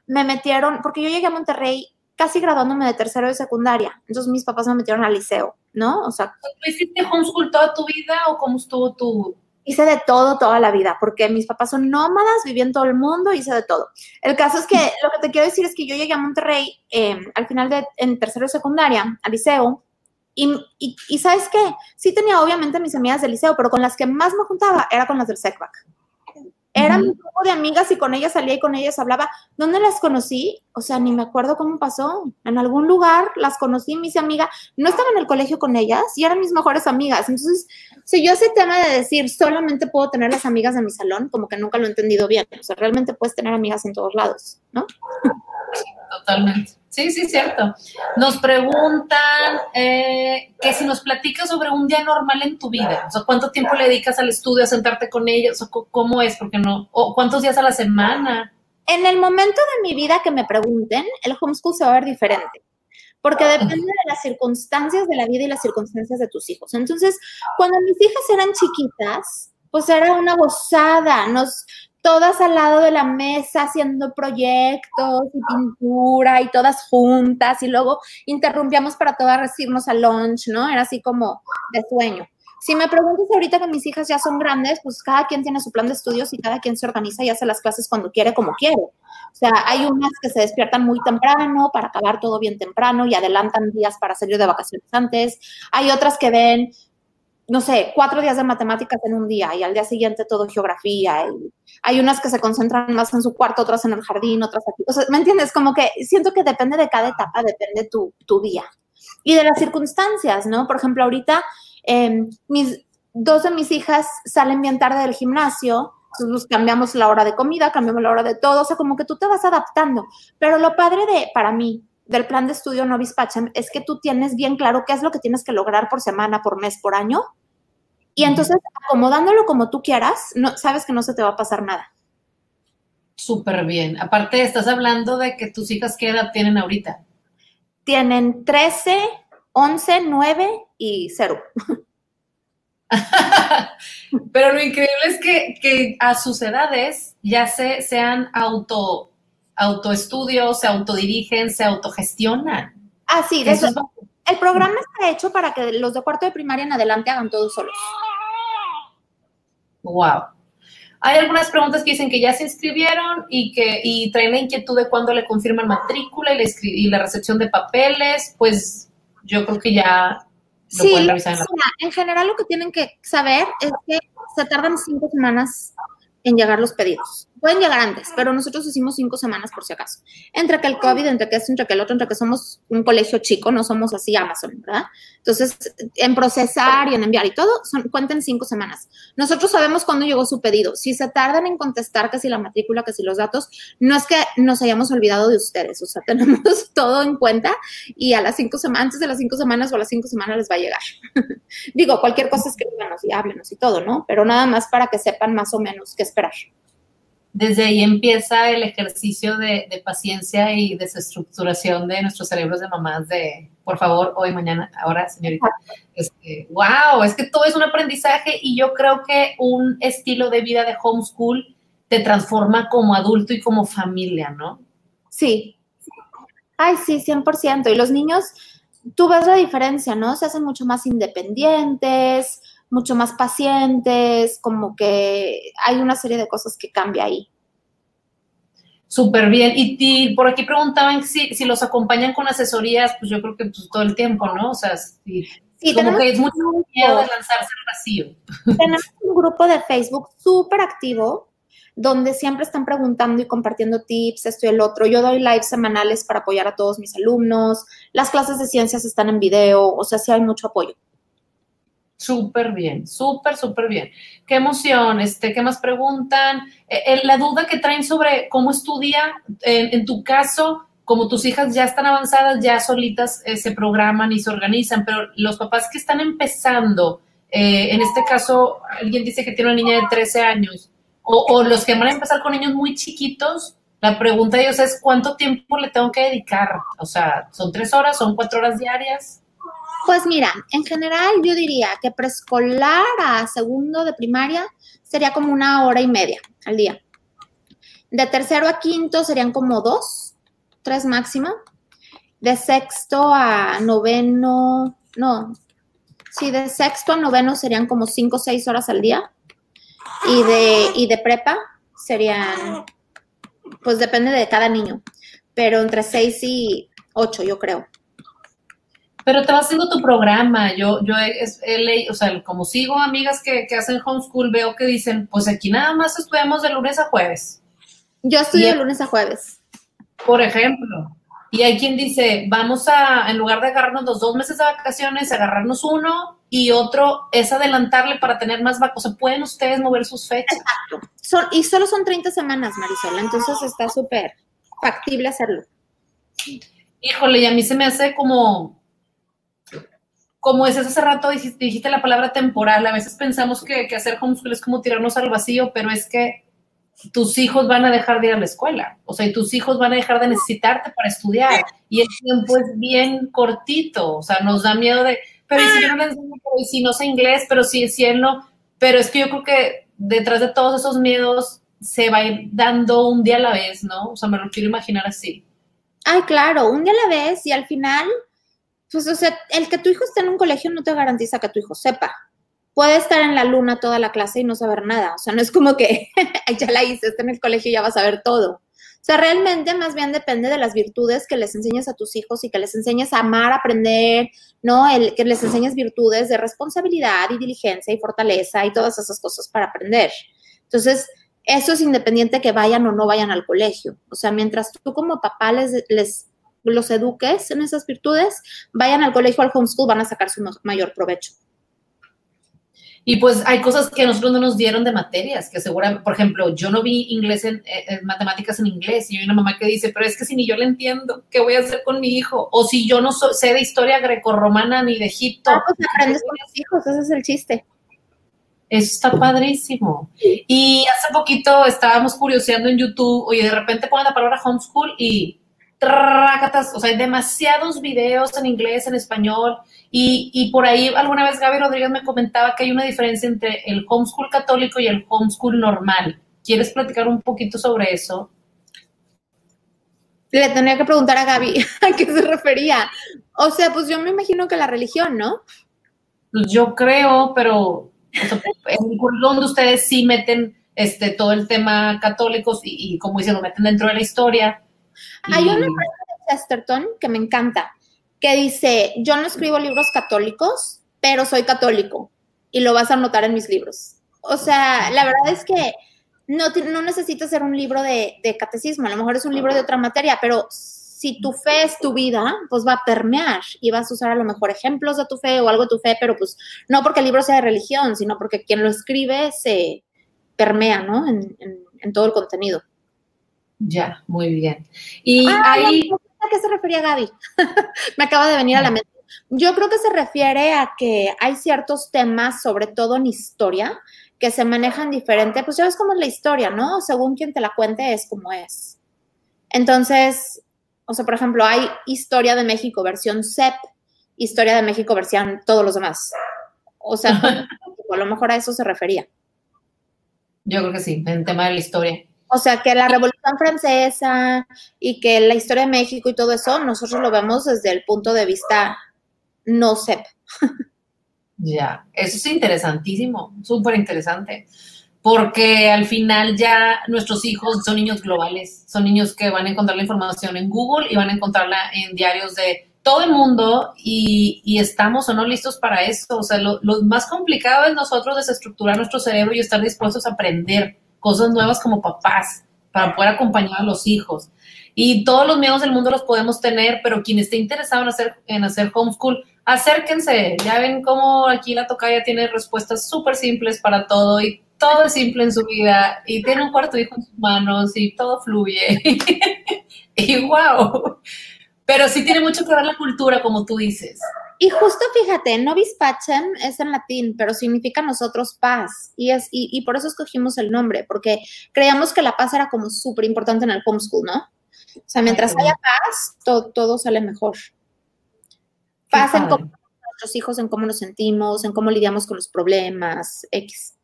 me metieron, porque yo llegué a Monterrey casi graduándome de tercero de secundaria. Entonces mis papás me metieron al liceo, ¿no? O sea. ¿Tú hiciste homeschool toda tu vida o cómo estuvo tu...? Hice de todo toda la vida, porque mis papás son nómadas, viví en todo el mundo, hice de todo. El caso es que lo que te quiero decir es que yo llegué a Monterrey em, al final de, en tercero de secundaria, al liceo, y, y, ¿sabes qué? Sí tenía obviamente mis amigas del liceo, pero con las que más me juntaba era con las del SECBAC. Era mi grupo de amigas y con ellas salía y con ellas hablaba. ¿Dónde las conocí? O sea, ni me acuerdo cómo pasó. En algún lugar las conocí, mis amigas. No estaba en el colegio con ellas y eran mis mejores amigas. Entonces, si yo ese tema de decir solamente puedo tener las amigas de mi salón, como que nunca lo he entendido bien. O sea, realmente puedes tener amigas en todos lados, ¿no? Totalmente. Sí, sí, cierto. Nos preguntan eh, que si nos platicas sobre un día normal en tu vida, o sea, cuánto tiempo le dedicas al estudio, a sentarte con ellos, o cómo es, porque no, o cuántos días a la semana. En el momento de mi vida que me pregunten, el homeschool se va a ver diferente, porque depende de las circunstancias de la vida y las circunstancias de tus hijos. Entonces, cuando mis hijas eran chiquitas, pues era una gozada, nos, todas al lado de la mesa haciendo proyectos y pintura y todas juntas y luego interrumpíamos para todas irnos al lunch, ¿no? Era así como de sueño. Si me preguntas ahorita que mis hijas ya son grandes, pues cada quien tiene su plan de estudios y cada quien se organiza y hace las clases cuando quiere, como quiere. O sea, hay unas que se despiertan muy temprano para acabar todo bien temprano y adelantan días para salir de vacaciones antes. Hay otras que ven no sé, cuatro días de matemáticas en un día y al día siguiente todo geografía. Y hay unas que se concentran más en su cuarto, otras en el jardín, otras aquí. O sea, ¿me entiendes? Como que siento que depende de cada etapa, depende tu, tu día. Y de las circunstancias, ¿no? Por ejemplo, ahorita em, mis, dos de mis hijas salen bien tarde del gimnasio, entonces cambiamos la hora de comida, cambiamos la hora de todo, o sea, como que tú te vas adaptando. Pero lo padre de, para mí, del plan de estudio Novis Pachem es que tú tienes bien claro qué es lo que tienes que lograr por semana, por mes, por año. Y entonces, acomodándolo como tú quieras, no, sabes que no se te va a pasar nada. Súper bien. Aparte, estás hablando de que tus hijas, ¿qué edad tienen ahorita? Tienen 13, 11, 9 y 0. Pero lo increíble es que, que, a sus edades ya se, sean auto autoestudio, se autodirigen, se autogestionan. Ah, sí, de eso. El programa está hecho para que los de cuarto de primaria en adelante hagan todo solos. Wow. Hay algunas preguntas que dicen que ya se inscribieron y que y traen la inquietud de cuándo le confirman matrícula y la, y la recepción de papeles. Pues yo creo que ya lo sí, pueden revisar en la... En general lo que tienen que saber es que se tardan cinco semanas en llegar los pedidos. Pueden llegar antes, pero nosotros hicimos cinco semanas por si acaso. Entre que el COVID, entre que esto, entre que el otro, entre que somos un colegio chico, no somos así Amazon, ¿verdad? Entonces, en procesar y en enviar y todo, son, cuenten cinco semanas. Nosotros sabemos cuándo llegó su pedido. Si se tardan en contestar que si la matrícula, que si los datos, no es que nos hayamos olvidado de ustedes, o sea, tenemos todo en cuenta y a las cinco semanas, antes de las cinco semanas o a las cinco semanas les va a llegar. Digo, cualquier cosa escríbanos y háblenos y todo, ¿no? Pero nada más para que sepan más o menos qué esperar desde ahí empieza el ejercicio de, paciencia y desestructuración de nuestros cerebros de mamás de, por favor, hoy, mañana, ahora, señorita. Este, wow, es que todo es un aprendizaje y yo creo que un estilo de vida de homeschool te transforma como adulto y como familia, ¿no? Sí. Ay, sí, 100%. Y los niños, tú ves la diferencia, ¿no? Se hacen mucho más independientes, mucho más pacientes, como que hay una serie de cosas que cambia ahí. Súper bien. Y, por aquí preguntaban si, si, los acompañan con asesorías, pues yo creo que pues, todo el tiempo, ¿no? O sea, sí, como que es mucho miedo de lanzarse al vacío. Tenemos un grupo de Facebook súper activo donde siempre están preguntando y compartiendo tips, esto y el otro. Yo doy live semanales para apoyar a todos mis alumnos. Las clases de ciencias están en video, o sea, sí hay mucho apoyo. Súper bien, súper, súper bien. Qué emoción, este, ¿qué más preguntan? Eh, eh, la duda que traen sobre cómo estudia, en, tu caso, como tus hijas ya están avanzadas, ya solitas eh, se programan y se organizan, pero los papás que están empezando, en este caso, alguien dice que tiene una niña de 13 años, o, o, los que van a empezar con niños muy chiquitos, la pregunta de ellos es, ¿cuánto tiempo le tengo que dedicar? O sea, ¿son tres horas, son cuatro horas diarias? Pues mira, en general yo diría que preescolar a segundo de primaria sería como una hora y media al día. De tercero a quinto serían como dos, tres máximo. De sexto a noveno, no, sí, de sexto a noveno serían como cinco o seis horas al día. Y de, y de prepa serían, pues depende de cada niño, pero entre seis y ocho, yo creo. Pero te vas haciendo tu programa. Yo, yo he, leído, o sea, como sigo amigas que, que, hacen homeschool, veo que dicen, pues aquí nada más estudiamos de lunes a jueves. Yo estudio de lunes a jueves. Por ejemplo. Y hay quien dice, vamos a, en lugar de agarrarnos los dos meses de vacaciones, agarrarnos uno y otro es adelantarle para tener más vacaciones. O sea, pueden ustedes mover sus fechas. Exacto. Son, y solo son 30 semanas, Marisol. Entonces está súper factible hacerlo. Híjole, y a mí se me hace como, como es hace rato dijiste, la palabra temporal. A veces pensamos que, que hacer homeschool es como tirarnos al vacío, pero es que tus hijos van a dejar de ir a la escuela, o sea, y tus hijos van a dejar de necesitarte para estudiar, y el tiempo es bien cortito, o sea, nos da miedo de, pero si yo no le enseño, pero si no sé inglés, pero si, si él no, pero es que yo creo que detrás de todos esos miedos se va a ir dando un día a la vez, ¿no? O sea, me lo quiero imaginar así. Ay, claro, un día a la vez y al final, pues, o sea, el que tu hijo esté en un colegio no te garantiza que tu hijo sepa puede estar en la luna toda la clase y no saber nada. O sea, no es como que ya la hice, está en el colegio y ya vas a ver todo. O sea, realmente más bien depende de las virtudes que les enseñes a tus hijos y que les enseñes a amar, aprender, ¿no? El, que les enseñes virtudes de responsabilidad y diligencia y fortaleza y todas esas cosas para aprender. Entonces, eso es independiente que vayan o no vayan al colegio. O sea, mientras tú como papá les, les los eduques en esas virtudes, vayan al colegio al homeschool, van a sacar su mayor provecho. Y pues hay cosas que a nosotros no nos dieron de materias, que seguramente, por ejemplo, yo no vi inglés en, matemáticas en inglés y hay una mamá que dice, pero es que si ni yo le entiendo, ¿qué voy a hacer con mi hijo? O si yo no sé de historia grecorromana ni de Egipto. Ah, pues aprendes con los hijos, ese es el chiste. Eso está padrísimo. Y hace poquito estábamos curioseando en YouTube, oye, de repente ponen la palabra homeschool y o sea, hay demasiados videos en inglés, en español, y, por ahí alguna vez Gaby Rodríguez me comentaba que hay una diferencia entre el homeschool católico y el homeschool normal. ¿Quieres platicar un poquito sobre eso? Le tenía que preguntar a Gaby a qué se refería. O sea, pues yo me imagino que la religión, ¿no? Pues yo creo, pero en el currículum de ustedes sí meten este, todo el tema católicos y, y como dicen, lo meten dentro de la historia. Hay una frase de Chesterton que me encanta, que dice, yo no escribo libros católicos, pero soy católico y lo vas a notar en mis libros. O sea, la verdad es que no, no necesitas ser un libro de, de, catecismo, a lo mejor es un libro de otra materia, pero si tu fe es tu vida, pues va a permear y vas a usar a lo mejor ejemplos de tu fe o algo de tu fe, pero pues no porque el libro sea de religión, sino porque quien lo escribe se permea, ¿no? En, en todo el contenido. Ya, muy bien. Y ah, ahí... ¿A qué se refería Gaby? Me acaba de venir a la mente. Yo creo que se refiere a que hay ciertos temas, sobre todo en historia, que se manejan diferente. Pues ya ves cómo es la historia, ¿no? Según quien te la cuente es como es. Entonces, o sea, por ejemplo, hay Historia de México versión CEP, Historia de México versión todos los demás. O sea, a lo mejor a eso se refería. Yo creo que sí, en tema de la historia. O sea, que la Revolución Francesa y que la historia de México y todo eso, nosotros lo vemos desde el punto de vista no CEP. Ya, eso es interesantísimo, súper interesante, porque al final ya nuestros hijos son niños globales, son niños que van a encontrar la información en Google y van a encontrarla en diarios de todo el mundo y, estamos o no listos para eso. O sea, lo, lo más complicado es nosotros desestructurar nuestro cerebro y estar dispuestos a aprender cosas nuevas como papás para poder acompañar a los hijos. Y todos los miedos del mundo los podemos tener, pero quien esté interesado en hacer, en hacer homeschool, acérquense. Ya ven cómo aquí la tocaya tiene respuestas súper simples para todo y todo es simple en su vida y tiene un cuarto hijo en sus manos y todo fluye. y wow. Pero sí tiene mucho que ver la cultura, como tú dices. Y justo fíjate, Novis Pacem es en latín, pero significa nosotros paz. Y, es, y, por eso escogimos el nombre, porque creíamos que la paz era como súper importante en el homeschool, ¿no? O sea, mientras haya paz, todo, sale mejor. Paz en cómo nuestros hijos, en cómo nos sentimos, en cómo lidiamos con los problemas, X.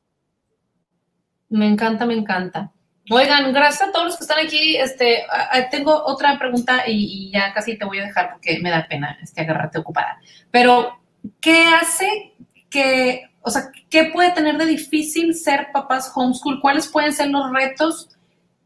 Me encanta, me encanta. Oigan, gracias a todos los que están aquí. Este, tengo otra pregunta y, ya casi te voy a dejar porque me da pena este, agarrarte ocupada. Pero, ¿qué hace que, o sea, qué puede tener de difícil ser papás homeschool? ¿Cuáles pueden ser los retos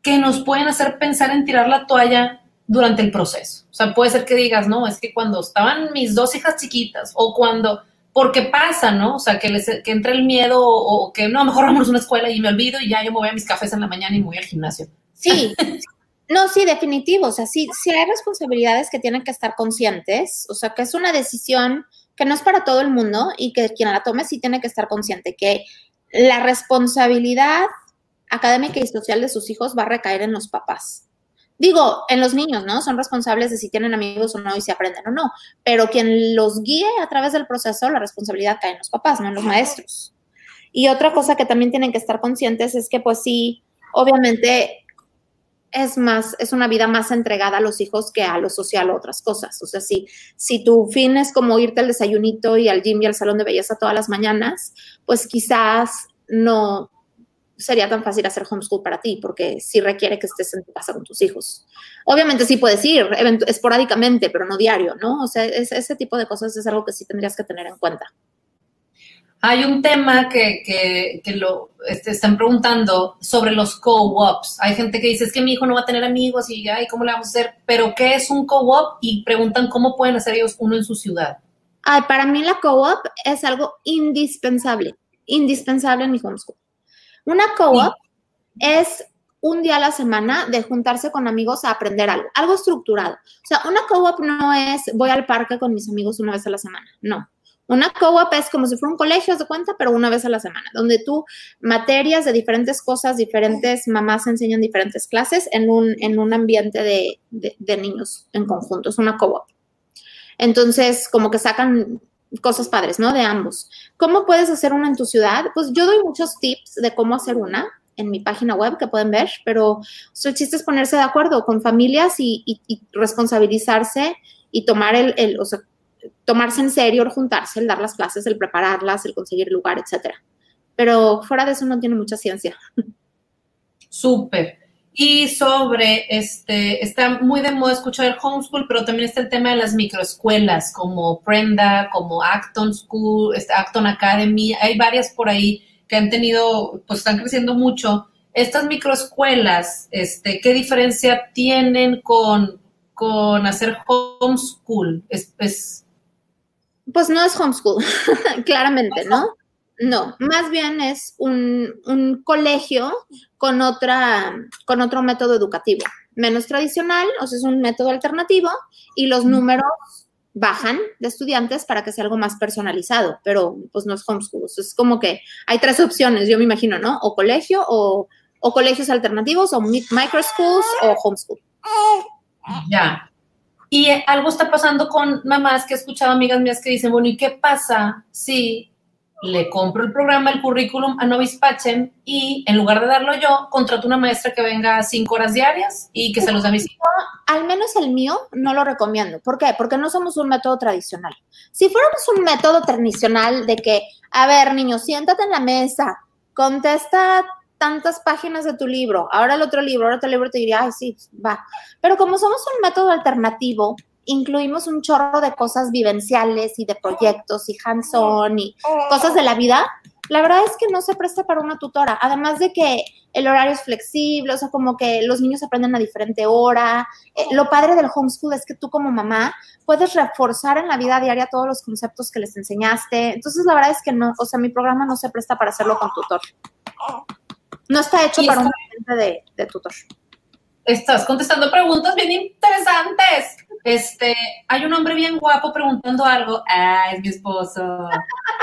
que nos pueden hacer pensar en tirar la toalla durante el proceso. O sea, puede ser que digas, no, es que cuando estaban mis dos hijas chiquitas o cuando, porque pasa, ¿no? O sea, que, les, que entra el miedo o, que no, mejor vamos a una escuela y me olvido y ya yo me voy a mis cafés en la mañana y me voy al gimnasio. Sí, no, sí, definitivo. O sea, sí, sí hay responsabilidades que tienen que estar conscientes. O sea, que es una decisión que no es para todo el mundo y que quien la tome sí tiene que estar consciente que la responsabilidad académica y social de sus hijos va a recaer en los papás. Digo, en los niños, ¿no? Son responsables de si tienen amigos o no y si aprenden o no, pero quien los guíe a través del proceso, la responsabilidad cae en los papás, no en los maestros. Y otra cosa que también tienen que estar conscientes es que, pues sí, obviamente es más, es una vida más entregada a los hijos que a lo social o otras cosas. O sea, si, si tu fin es como irte al desayunito y al gym y al salón de belleza todas las mañanas, pues quizás no sería tan fácil hacer homeschool para ti, porque sí requiere que estés en tu casa con tus hijos. Obviamente sí puedes ir esporádicamente, pero no diario, ¿no? O sea, ese tipo de cosas es algo que sí tendrías que tener en cuenta. Hay un tema que, lo este, están preguntando sobre los co-ops. Hay gente que dice, es que mi hijo no va a tener amigos y, ay, ¿cómo le vamos a hacer? Pero, ¿qué es un co-op? Y preguntan cómo pueden hacer ellos uno en su ciudad. Ay, para mí la co-op es algo indispensable, indispensable en mi homeschool. Una co-op es un día a la semana de juntarse con amigos a aprender algo, algo estructurado. O sea, una co-op no es voy al parque con mis amigos una vez a la semana, no. Una co-op es como si fuera un colegio, de cuenta, pero una vez a la semana, donde tú materias de diferentes cosas, diferentes mamás enseñan diferentes clases en un, en un ambiente de, de, niños en conjunto. Es una co-op. Entonces, como que sacan cosas padres, ¿no? De ambos. ¿Cómo puedes hacer una en tu ciudad? Pues yo doy muchos tips de cómo hacer una en mi página web que pueden ver, pero el chiste es ponerse de acuerdo con familias y, y, responsabilizarse y tomar el, el, o sea, tomarse en serio el juntarse, el dar las clases, el prepararlas, el conseguir lugar, etcétera. Pero fuera de eso no tiene mucha ciencia. Súper. Y sobre, este, está muy de moda escuchar el homeschool, pero también está el tema de las microescuelas, como Prenda, como Acton School, este, Acton Academy, hay varias por ahí que han tenido, pues están creciendo mucho. Estas microescuelas, este, ¿qué diferencia tienen con, con hacer homeschool? Es, es, pues no es homeschool, claramente, ¿no? No, más bien es un, colegio con, otra, con otro método educativo, menos tradicional, o sea, es un método alternativo y los números bajan de estudiantes para que sea algo más personalizado, pero pues no es homeschool, es como que hay tres opciones, yo me imagino, ¿no? O colegio o, o colegios alternativos o microschools o homeschool. Ya, y algo está pasando con mamás que he escuchado amigas mías que dicen, bueno, ¿y qué pasa si le compro el programa, el currículum a Novis Pachem y en lugar de darlo yo, contrato una maestra que venga cinco horas diarias y que se los da a mis hijos? Al menos el mío no lo recomiendo. ¿Por qué? Porque no somos un método tradicional. Si fuéramos un método tradicional de que, a ver, niño, siéntate en la mesa, contesta tantas páginas de tu libro, ahora el otro libro, ahora otro libro, te diría, ay, sí, va. Pero como somos un método alternativo, incluimos un chorro de cosas vivenciales y de proyectos y hands-on y cosas de la vida, la verdad es que no se presta para una tutora. Además de que el horario es flexible, o sea, como que los niños aprenden a diferente hora. Eh, lo padre del homeschool es que tú como mamá puedes reforzar en la vida diaria todos los conceptos que les enseñaste. Entonces, la verdad es que no, o sea, mi programa no se presta para hacerlo con tutor. No está hecho para un de, de tutor. Estás contestando preguntas bien interesantes. Este, hay un hombre bien guapo preguntando algo. Ah, es mi esposo.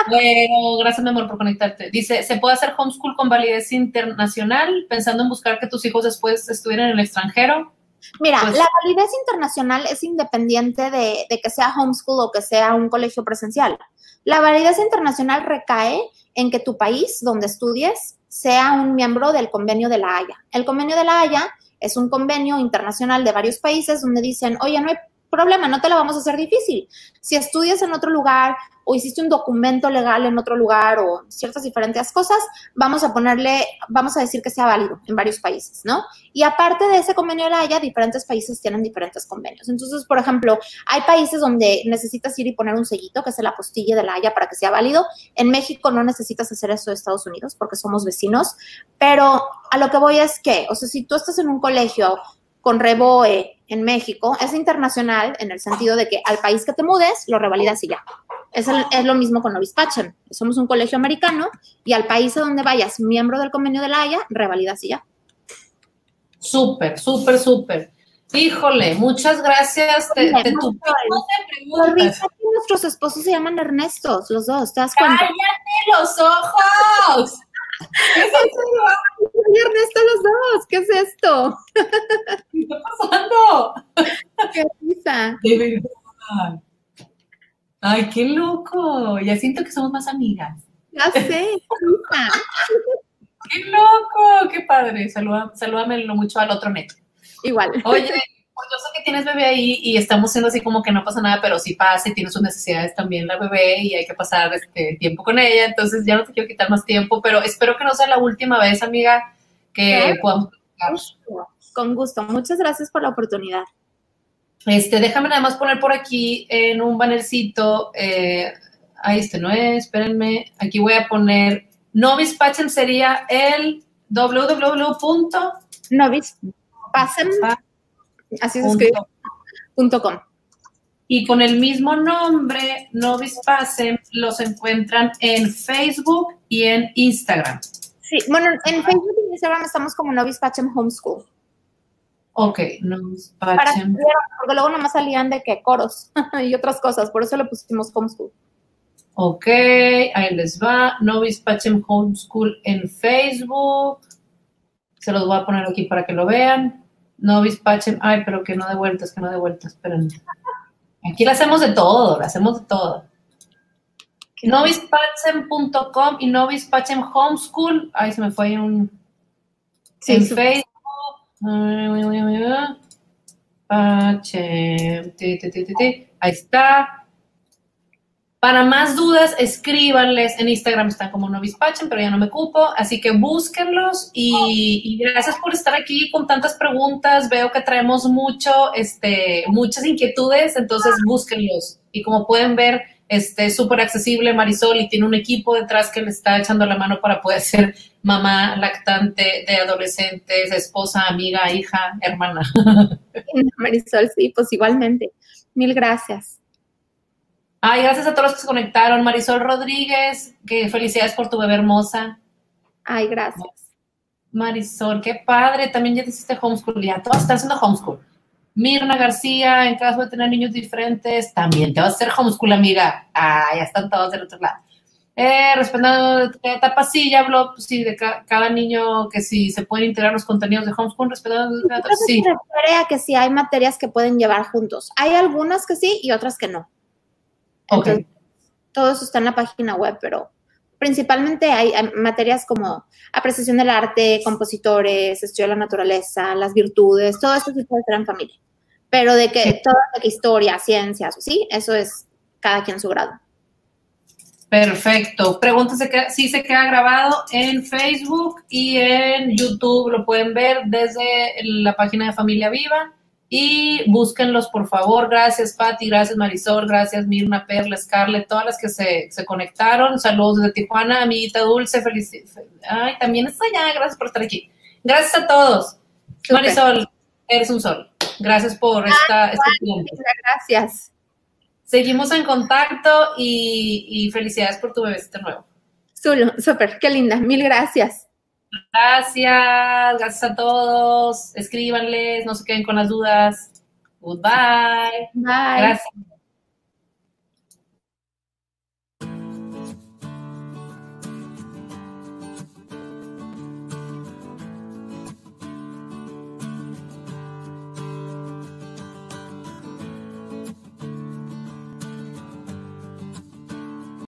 bueno, gracias, mi amor, por conectarte. Dice, ¿se puede hacer homeschool con validez internacional pensando en buscar que tus hijos después estuvieran en el extranjero? Mira, pues la validez internacional es independiente de, de, que sea homeschool o que sea un colegio presencial. La validez internacional recae en que tu país donde estudies sea un miembro del convenio de la Haya. El convenio de la Haya es un convenio internacional de varios países donde dicen, oye, no hay problema, no te lo vamos a hacer difícil. Si estudias en otro lugar o hiciste un documento legal en otro lugar o ciertas diferentes cosas, vamos a ponerle, vamos a decir que sea válido en varios países, ¿no? Y aparte de ese convenio de la Haya, diferentes países tienen diferentes convenios. Entonces, por ejemplo, hay países donde necesitas ir y poner un sellito, que es la apostilla de la Haya, para que sea válido. En México no necesitas hacer eso de Estados Unidos porque somos vecinos, pero a lo que voy es que, o sea, si tú estás en un colegio con Reboe, en México es internacional en el sentido de que al país que te mudes lo revalidas y ya. Es, lo mismo con Novis Pachem. Somos un colegio americano y al país a donde vayas, miembro del convenio de la Haya, revalidas y ya. Súper, súper, súper. Híjole, muchas gracias. Te, te Nuestros esposos se llaman Ernestos, los dos, ¿te das cuenta? ¡Cállate los ojos! ¿Qué es eso? Ernesto los dos, ¿qué es esto? ¿Qué está pasando? ¡Qué risa! De verdad. Ay, qué loco. Ya siento que somos más amigas. Ya sé, ¡Qué loco! ¡Qué padre! Salúdame, salúdamelo mucho al otro neto. Igual. Oye, pues yo sé que tienes bebé ahí y estamos siendo así como que no pasa nada, pero sí pasa y tiene sus necesidades también la bebé y hay que pasar este tiempo con ella. Entonces ya no te quiero quitar más tiempo, pero espero que no sea la última vez, amiga, que podamos Con gusto. Muchas gracias por la oportunidad. Este, déjame nada más poner por aquí en un bannercito. Eh, ahí este no es, espérenme. Aquí voy a poner Novis Pachem sería el www.novispachem, así se escribe, com. Y con el mismo nombre, Novis Pachem, los encuentran en Facebook y en Instagram. Sí, bueno, en Facebook y Instagram estamos como Novis Pachem Homeschool. Ok, Novis Pachem. porque luego nomás salían de que coros y otras cosas, por eso le pusimos Homeschool. Ok, ahí les va. Novis Pachem Homeschool en Facebook. Se los voy a poner aquí para que lo vean. Novis Pachem, ay, pero que no de vueltas, que no de vueltas, esperen. Aquí lo hacemos de todo, lo hacemos de todo. Novispachem.com y Novis Pachem Homeschool. Ahí se me fue un. Sí, en Facebook. Pachem. Ahí está. Para más dudas, escríbanles. En Instagram están como Novispachen, pero ya no me cupo. Así que búsquenlos y, gracias por estar aquí con tantas preguntas. Veo que traemos mucho, este, muchas inquietudes, entonces búsquenlos. Y como pueden ver, este, súper accesible Marisol y tiene un equipo detrás que le está echando la mano para poder ser mamá lactante de adolescentes, esposa, amiga, hija, hermana. Marisol, sí, pues igualmente. Mil gracias. Ay, gracias a todos los que se conectaron. Marisol Rodríguez, que felicidades por tu bebé hermosa. Ay, gracias. Marisol, qué padre. También ya hiciste homeschool. Ya todos están haciendo homeschool. Mirna García, en caso de tener niños diferentes, también te vas a hacer homeschool, amiga. Ah, ya están todos del otro lado. Eh, respetando etapa, sí, ya habló, pues, sí, de cada niño que si se pueden integrar los contenidos de homeschool, respetando sí. Se a que sí hay materias que pueden llevar juntos. Hay algunas que sí y otras que no todo eso está en la página web, pero principalmente hay, materias como apreciación del arte, compositores, estudio de la naturaleza, las virtudes, todo esto se puede hacer en familia. Pero de que toda la historia, ciencias, sí, eso es cada quien su grado. Perfecto. Pregunta si se queda grabado en Facebook y en YouTube. Lo pueden ver desde la página de Familia Viva y búsquenlos, por favor. Gracias, Patti. Gracias, Marisol. Gracias, Mirna, Perla, Scarlett, todas las que se, conectaron. Saludos desde Tijuana, amiguita Dulce. Feliz. Ay, también está allá. Gracias por estar aquí. Gracias a todos. Marisol, eres un sol. Gracias por esta, este tiempo. Gracias. Seguimos en contacto y, felicidades por tu bebé nuevo. Súper, qué linda. Mil gracias. Gracias, gracias a todos. Escríbanles, no se queden con las dudas. Goodbye. Bye. Gracias.